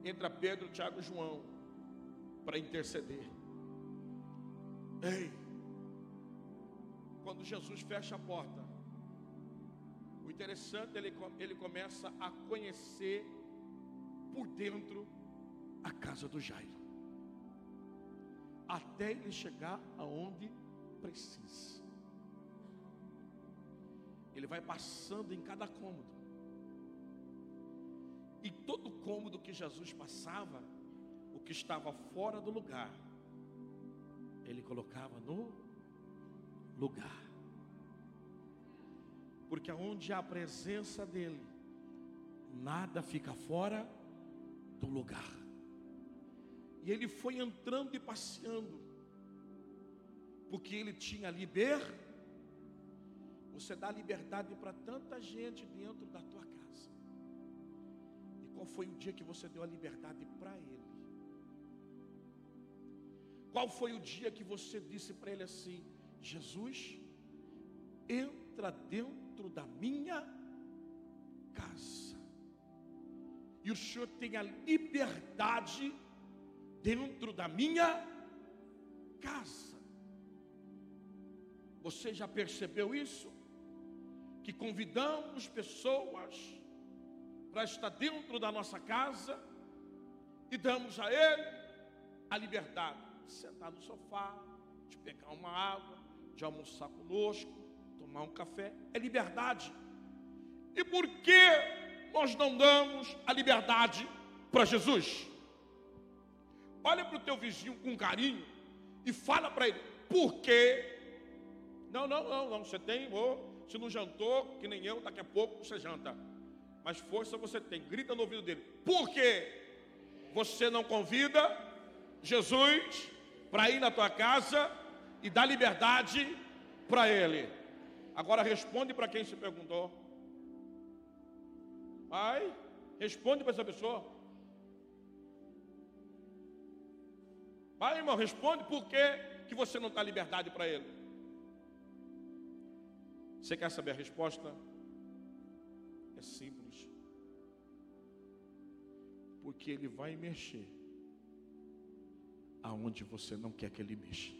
Speaker 1: Entra Pedro, Tiago e João para interceder. Ei, quando Jesus fecha a porta, o interessante ele, ele começa a conhecer por dentro a casa do Jairo, até ele chegar aonde precisa. Ele vai passando em cada cômodo, e todo cômodo que Jesus passava, o que estava fora do lugar, ele colocava no lugar. Porque aonde há a presença dele, nada fica fora do lugar. E ele foi entrando e passeando, porque ele tinha liber. Você dá liberdade para tanta gente dentro da tua qual foi o dia que você deu a liberdade para ele? Qual foi o dia que você disse para ele assim: Jesus, entra dentro da minha casa, e o Senhor tem a liberdade dentro da minha casa. Você já percebeu isso? Que convidamos pessoas para estar dentro da nossa casa e damos a Ele a liberdade de sentar no sofá, de pegar uma água, de almoçar conosco, tomar um café. É liberdade. E por que nós não damos a liberdade para Jesus? Olha para o teu vizinho com carinho e fala para ele, por quê? Não, não, não, não, você tem, oh, se não jantou, que nem eu, daqui a pouco você janta. Mas força você tem, grita no ouvido dele, por quê? Você não convida Jesus para ir na tua casa e dar liberdade para ele. Agora responde para quem se perguntou. Vai, responde para essa pessoa. Vai, irmão, responde por que, que você não dá liberdade para ele. Você quer saber a resposta? É simples. Porque ele vai mexer aonde você não quer que ele mexa.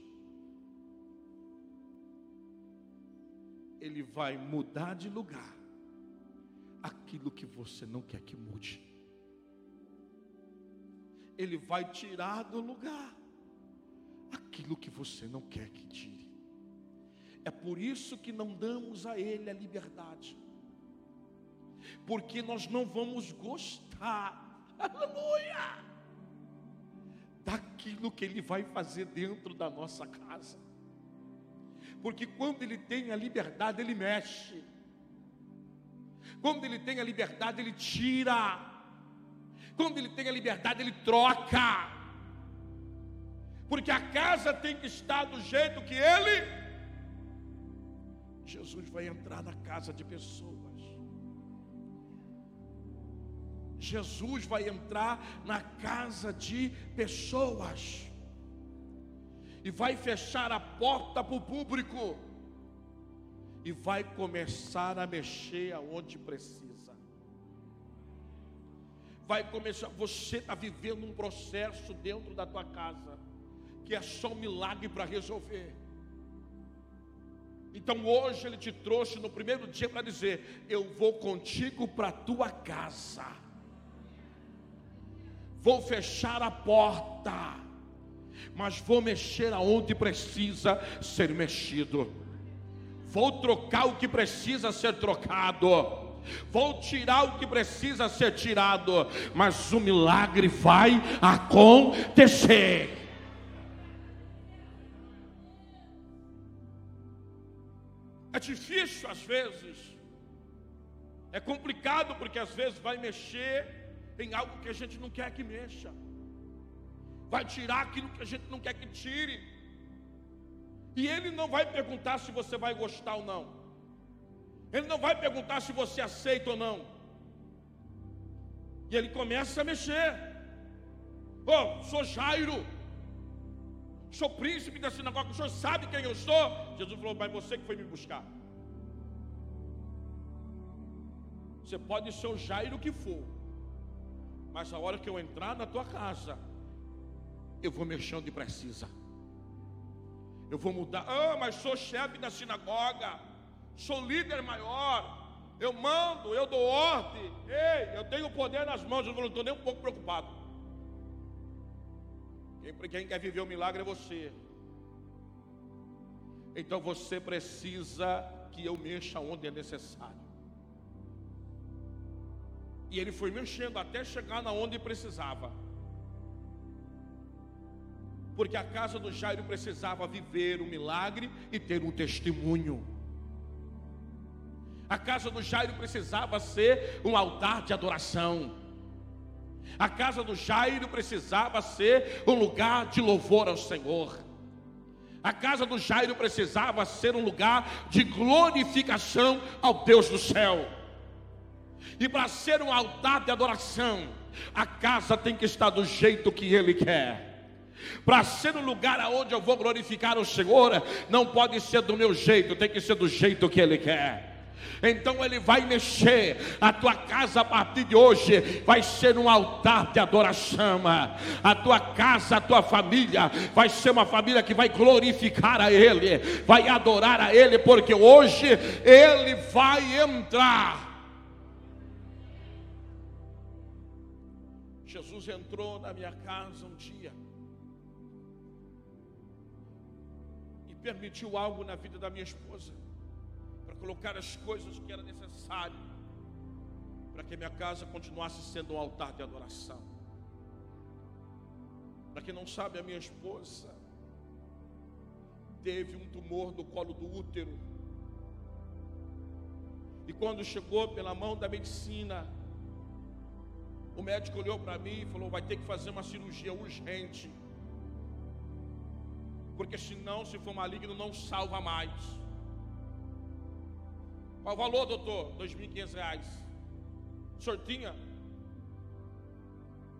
Speaker 1: Ele vai mudar de lugar aquilo que você não quer que mude. Ele vai tirar do lugar aquilo que você não quer que tire. É por isso que não damos a Ele a liberdade, porque nós não vamos gostar, aleluia, daquilo que Ele vai fazer dentro da nossa casa. Porque quando Ele tem a liberdade, Ele mexe. Quando Ele tem a liberdade, Ele tira. Quando Ele tem a liberdade, Ele troca. Porque a casa tem que estar do jeito que Ele. Jesus vai entrar na casa de pessoas. Jesus vai entrar na casa de pessoas e vai fechar a porta para o público e vai começar a mexer aonde precisa. Vai começar, você está vivendo um processo dentro da tua casa que é só um milagre para resolver. Então hoje ele te trouxe no primeiro dia para dizer: Eu vou contigo para tua casa vou fechar a porta, mas vou mexer aonde precisa ser mexido, vou trocar o que precisa ser trocado, vou tirar o que precisa ser tirado, mas o milagre vai acontecer. É difícil às vezes, é complicado porque às vezes vai mexer em algo que a gente não quer que mexa, vai tirar aquilo que a gente não quer que tire, e Ele não vai perguntar se você vai gostar ou não, Ele não vai perguntar se você aceita ou não, e Ele começa a mexer, oh, sou Jairo, sou príncipe da sinagoga, o senhor sabe quem eu sou? Jesus falou, mas você que foi me buscar. Você pode ser o Jairo que for, mas a hora que eu entrar na tua casa, eu vou mexer onde precisa. Eu vou mudar. Ah, mas sou chefe da sinagoga, sou líder maior, eu mando, eu dou ordem. Ei, eu tenho poder nas mãos, eu não estou nem um pouco preocupado. Quem, quem quer viver o milagre é você. Então você precisa que eu mexa onde é necessário. E ele foi mexendo até chegar na onde precisava. Porque a casa do Jairo precisava viver o milagre e ter um testemunho. A casa do Jairo precisava ser um altar de adoração. A casa do Jairo precisava ser um lugar de louvor ao Senhor. A casa do Jairo precisava ser um lugar de glorificação ao Deus do céu. E para ser um altar de adoração, a casa tem que estar do jeito que Ele quer. Para ser um lugar aonde eu vou glorificar o Senhor, não pode ser do meu jeito, tem que ser do jeito que Ele quer. Então Ele vai mexer. A tua casa a partir de hoje vai ser um altar de adoração. A tua casa, a tua família vai ser uma família que vai glorificar a Ele, vai adorar a Ele, porque hoje Ele vai entrar. Jesus entrou na minha casa um dia e permitiu algo na vida da minha esposa colocar as coisas que era necessário para que minha casa continuasse sendo um altar de adoração. Para quem não sabe, a minha esposa teve um tumor no colo do útero. E quando chegou pela mão da medicina, o médico olhou para mim e falou: vai ter que fazer uma cirurgia urgente. Porque senão, se for maligno, não salva mais. Qual o valor, doutor? R$ 2.500. Sortinha.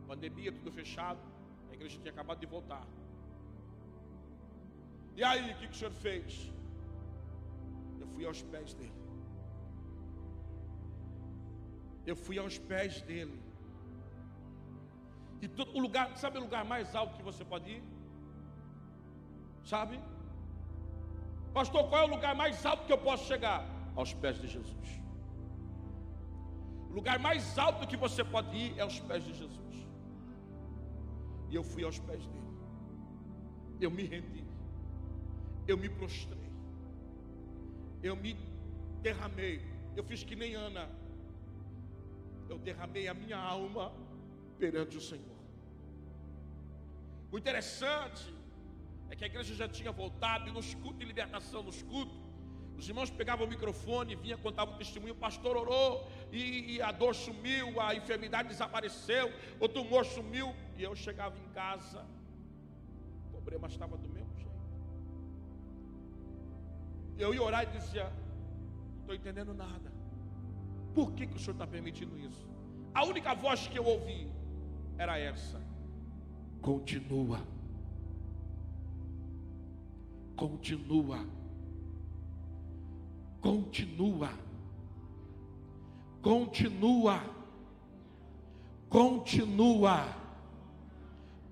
Speaker 1: Pandemia, tudo fechado. A igreja tinha acabado de voltar. E aí, o que, que o senhor fez? Eu fui aos pés dele. Eu fui aos pés dele. E todo o lugar, sabe o lugar mais alto que você pode ir? Sabe? Pastor, qual é o lugar mais alto que eu posso chegar? aos pés de Jesus. O lugar mais alto que você pode ir é aos pés de Jesus. E eu fui aos pés dele. Eu me rendi. Eu me prostrei. Eu me derramei. Eu fiz que nem Ana. Eu derramei a minha alma perante o Senhor. O interessante é que a igreja já tinha voltado e nos cultos de libertação, nos cultos, os irmãos pegavam o microfone, vinha, contavam o testemunho, o pastor orou, e, e, a dor sumiu, a enfermidade desapareceu, o tumor sumiu, e eu chegava em casa, o problema estava do mesmo jeito. Eu ia orar e dizia, não estou entendendo nada. Por que, que o Senhor está permitindo isso? A única voz que eu ouvi era essa. Continua. Continua continua, continua, continua,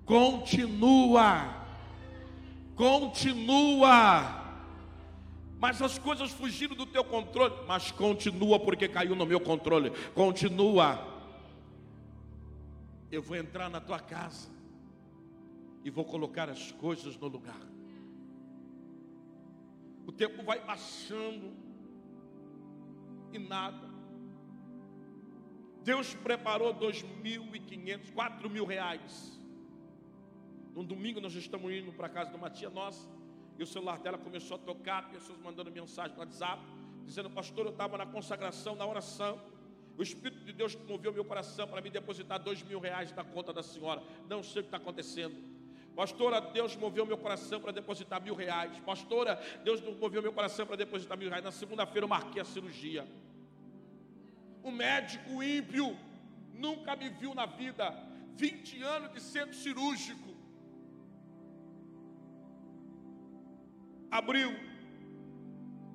Speaker 1: continua, continua. Mas as coisas fugiram do teu controle, mas continua porque caiu no meu controle. Continua. Eu vou entrar na tua casa e vou colocar as coisas no lugar. O tempo vai passando e nada. Deus preparou dois mil e quinhentos, quatro mil reais. No domingo nós estamos indo para a casa de uma tia nossa e o celular dela começou a tocar, pessoas mandando mensagem no WhatsApp, dizendo, pastor, eu estava na consagração, na oração. O Espírito de Deus moveu meu coração para me depositar dois mil reais na conta da senhora. Não sei o que está acontecendo. Pastora, Deus moveu meu coração para depositar mil reais. Pastora, Deus moveu meu coração para depositar mil reais. Na segunda-feira eu marquei a cirurgia. O médico ímpio nunca me viu na vida. 20 anos de centro cirúrgico. Abril,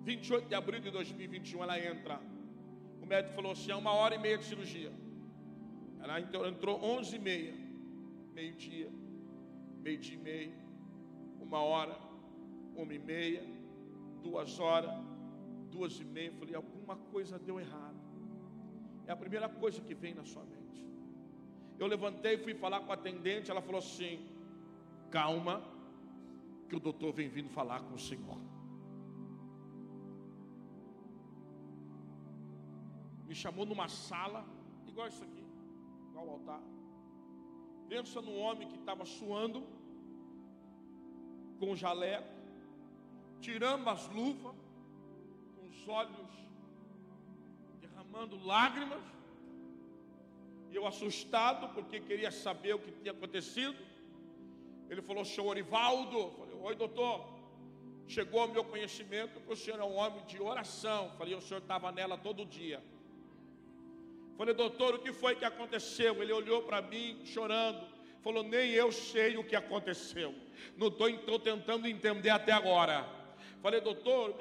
Speaker 1: 28 de abril de 2021, ela entra. Médico falou assim: é uma hora e meia de cirurgia. Ela entrou 11 e meia, meio-dia, meio-dia e meia, uma hora, uma e meia, duas horas, duas e meia. Eu falei: alguma coisa deu errado. É a primeira coisa que vem na sua mente. Eu levantei, fui falar com a atendente, ela falou assim: calma, que o doutor vem vindo falar com o Senhor. Me chamou numa sala, igual isso aqui, igual o altar. Pensa num homem que estava suando, com o jaleco, tirando as luvas, com os olhos derramando lágrimas, e eu assustado, porque queria saber o que tinha acontecido. Ele falou, senhor Orivaldo, eu falei, Oi, doutor. Chegou ao meu conhecimento que o senhor é um homem de oração. Falei, o senhor estava nela todo dia. Falei, doutor, o que foi que aconteceu? Ele olhou para mim chorando. Falou, nem eu sei o que aconteceu. Não estou tentando entender até agora. Falei, doutor,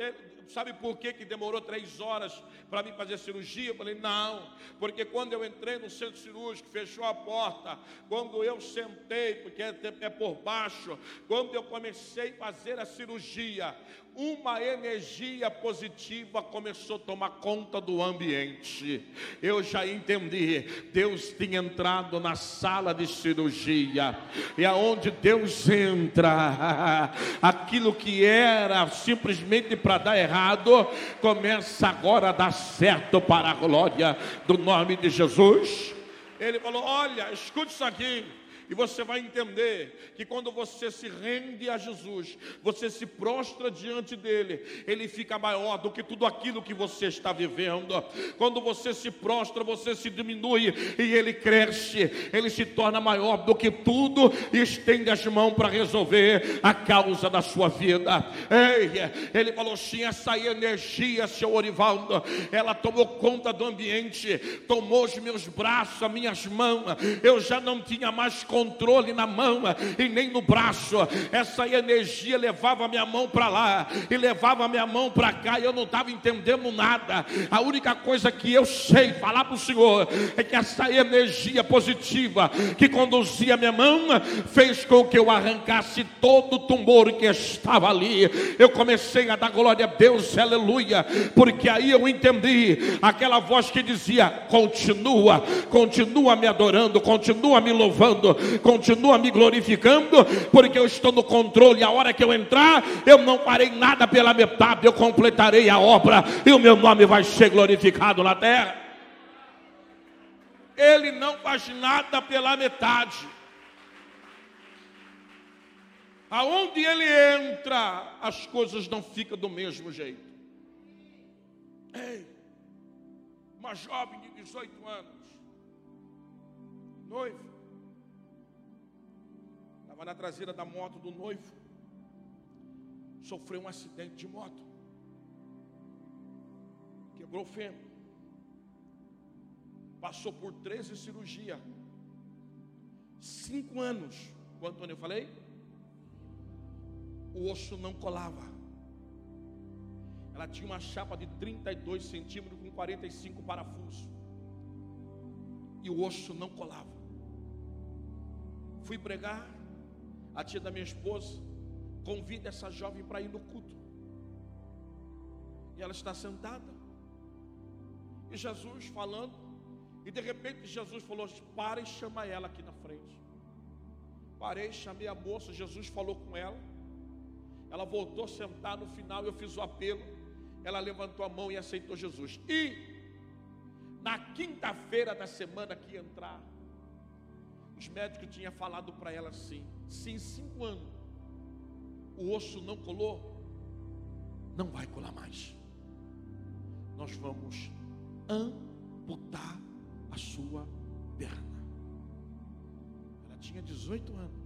Speaker 1: sabe por que, que demorou três horas para mim fazer cirurgia? Falei, não, porque quando eu entrei no centro cirúrgico, fechou a porta, quando eu sentei, porque é, é por baixo, quando eu comecei a fazer a cirurgia, uma energia positiva começou a tomar conta do ambiente. Eu já entendi. Deus tinha entrado na sala de cirurgia, e aonde Deus entra, aquilo que era simplesmente para dar errado, começa agora a dar certo para a glória do nome de Jesus. Ele falou: Olha, escute isso aqui. E você vai entender que quando você se rende a Jesus, você se prostra diante dele, ele fica maior do que tudo aquilo que você está vivendo. Quando você se prostra, você se diminui e ele cresce, ele se torna maior do que tudo e estende as mãos para resolver a causa da sua vida. Ei, ele falou assim: essa energia, seu Orivaldo, ela tomou conta do ambiente, tomou os meus braços, as minhas mãos, eu já não tinha mais controle controle na mão e nem no braço. Essa energia levava minha mão para lá e levava minha mão para cá e eu não estava entendendo nada. A única coisa que eu sei falar para o Senhor é que essa energia positiva que conduzia minha mão fez com que eu arrancasse todo o tumor que estava ali. Eu comecei a dar glória a Deus, aleluia, porque aí eu entendi aquela voz que dizia: continua, continua me adorando, continua me louvando, continua me glorificando, porque eu estou no controle. A hora que eu entrar, eu não farei nada pela metade, eu completarei a obra e o meu nome vai ser glorificado na terra. Ele não faz nada pela metade. Aonde ele entra, as coisas não ficam do mesmo jeito. Ei, uma jovem de 18 anos, noiva, estava na traseira da moto do noivo, sofreu um acidente de moto, quebrou o fêmur, passou por 13 cirurgias, cinco anos, quanto eu falei? O osso não colava. Ela tinha uma chapa de 32 centímetros com 45 parafusos. E o osso não colava. Fui pregar, a tia da minha esposa convida essa jovem para ir no culto. E ela está sentada. E Jesus falando. E de repente Jesus falou: Para e chama ela aqui na frente. Parei, chamei a moça. Jesus falou com ela. Ela voltou a sentar. No final eu fiz o apelo. Ela levantou a mão e aceitou Jesus. E Na quinta-feira da semana que entrar, os médicos tinham falado para ela assim: se em cinco anos o osso não colou, não vai colar mais. Nós vamos amputar a sua perna. Ela tinha 18 anos.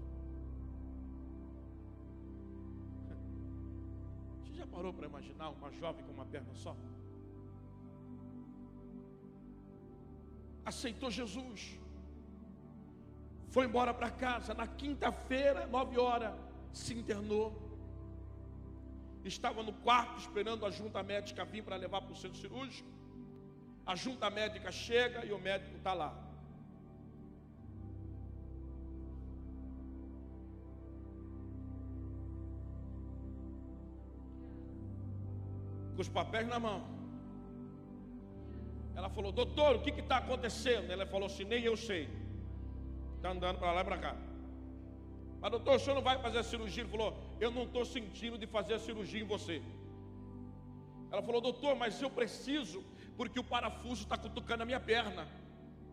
Speaker 1: Você já parou para imaginar uma jovem com uma perna só? Aceitou Jesus. Foi embora para casa. Na quinta-feira, nove horas, se internou estava no quarto esperando a junta médica vir para levar para o centro cirúrgico. A junta médica chega e o médico está lá. Com os papéis na mão. Ela falou, doutor, o que está acontecendo? Ela falou assim, nem eu sei. Está andando para lá e para cá. Mas doutor, o senhor não vai fazer a cirurgia? Ele falou, eu não estou sentindo de fazer a cirurgia em você. Ela falou, doutor, mas eu preciso, porque o parafuso está cutucando a minha perna.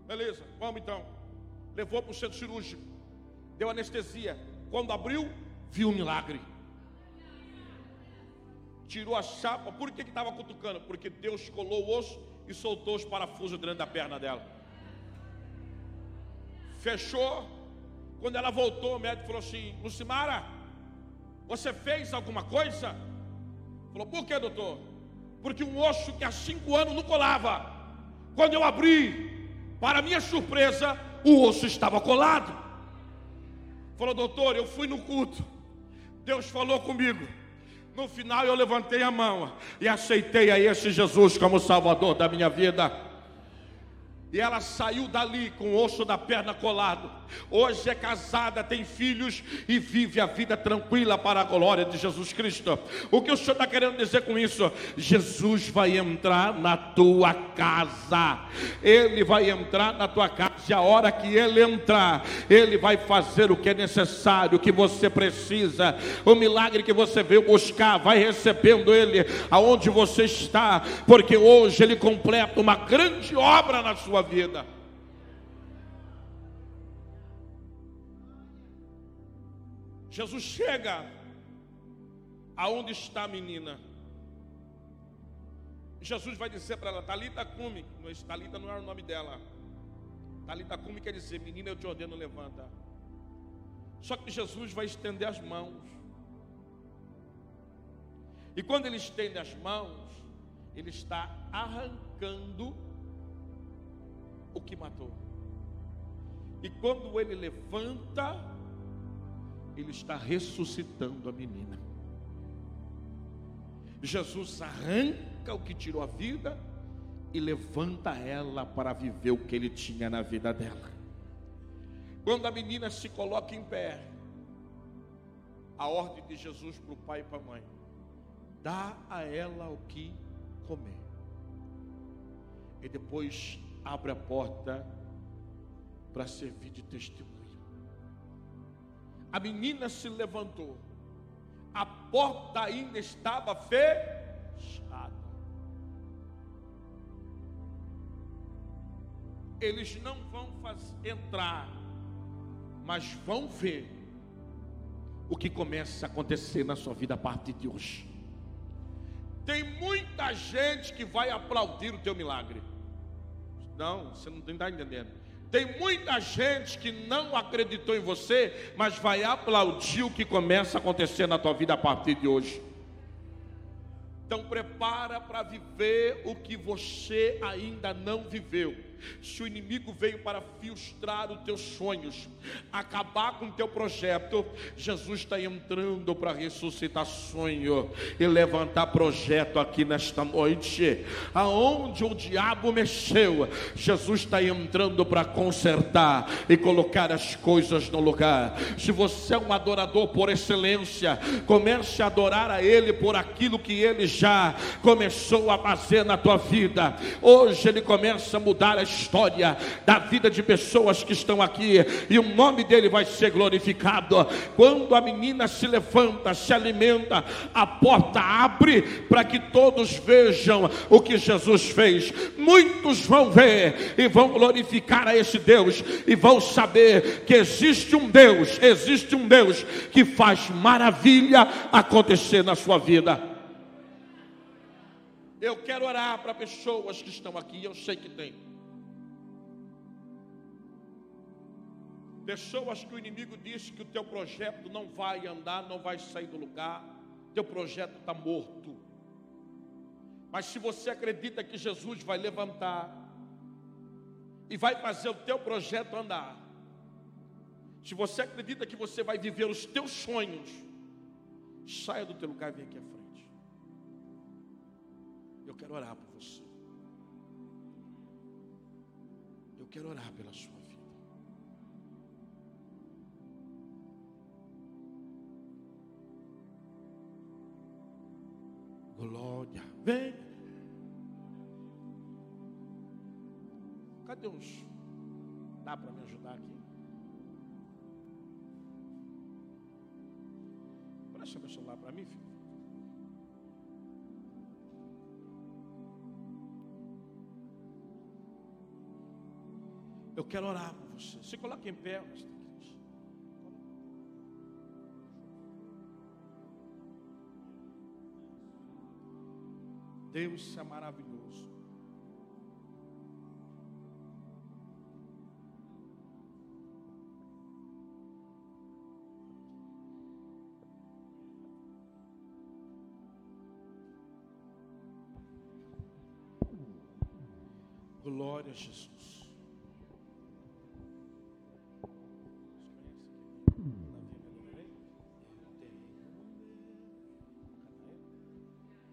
Speaker 1: Beleza, vamos então. Levou para o centro cirúrgico, deu anestesia. Quando abriu, viu um milagre. Tirou a chapa, por que estava cutucando? Porque Deus colou o osso e soltou os parafusos dentro da perna dela. Fechou. Quando ela voltou, o médico falou assim: Lucimara, você fez alguma coisa? Falou, por que, doutor? Porque um osso que há cinco anos não colava. Quando eu abri, para minha surpresa, o osso estava colado. Falou, doutor, eu fui no culto. Deus falou comigo. No final eu levantei a mão e aceitei a esse Jesus como Salvador da minha vida. E ela saiu dali com o osso da perna colado. Hoje é casada, tem filhos e vive a vida tranquila para a glória de Jesus Cristo. O que o Senhor está querendo dizer com isso? Jesus vai entrar na tua casa. Ele vai entrar na tua casa. E a hora que ele entrar, ele vai fazer o que é necessário, o que você precisa. O milagre que você veio buscar, vai recebendo ele aonde você está, porque hoje ele completa uma grande obra na sua vida. Jesus chega aonde está a menina. Jesus vai dizer para ela, Talita cume, Talita não era o nome dela. Talita cume quer dizer, menina, eu te ordeno, levanta. Só que Jesus vai estender as mãos. E quando ele estende as mãos, ele está arrancando o que matou. E quando ele levanta, ele está ressuscitando a menina. Jesus arranca o que tirou a vida e levanta ela para viver o que ele tinha na vida dela. Quando a menina se coloca em pé, a ordem de Jesus para o pai e para a mãe: dá a ela o que comer. E depois abre a porta para servir de testemunho. A menina se levantou, a porta ainda estava fechada. Eles não vão entrar, mas vão ver o que começa a acontecer na sua vida a partir de hoje. Tem muita gente que vai aplaudir o teu milagre. Não, você não está entendendo. Tem muita gente que não acreditou em você, mas vai aplaudir o que começa a acontecer na tua vida a partir de hoje. Então prepara para viver o que você ainda não viveu. Se o inimigo veio para frustrar os teus sonhos, acabar com o teu projeto, Jesus está entrando para ressuscitar sonho e levantar projeto aqui nesta noite. Aonde o diabo mexeu, Jesus está entrando para consertar e colocar as coisas no lugar. Se você é um adorador por excelência, comece a adorar a Ele por aquilo que Ele já começou a fazer na tua vida. Hoje Ele começa a mudar as história da vida de pessoas que estão aqui e o nome dele vai ser glorificado. Quando a menina se levanta, se alimenta, a porta abre para que todos vejam o que Jesus fez. Muitos vão ver e vão glorificar a esse Deus e vão saber que existe um Deus, existe um Deus que faz maravilha acontecer na sua vida. Eu quero orar para pessoas que estão aqui, eu sei que tem. Pessoas que o inimigo disse que o teu projeto não vai andar, não vai sair do lugar, teu projeto está morto. Mas se você acredita que Jesus vai levantar e vai fazer o teu projeto andar, se você acredita que você vai viver os teus sonhos, saia do teu lugar e vem aqui à frente. Eu quero orar por você. Eu quero orar pela sua Glória. Vem. Cadê os? Dá para me ajudar aqui? Presta meu celular para mim, filho. Eu quero orar por você. Se coloque em pé. Deus é maravilhoso. Glória a Jesus.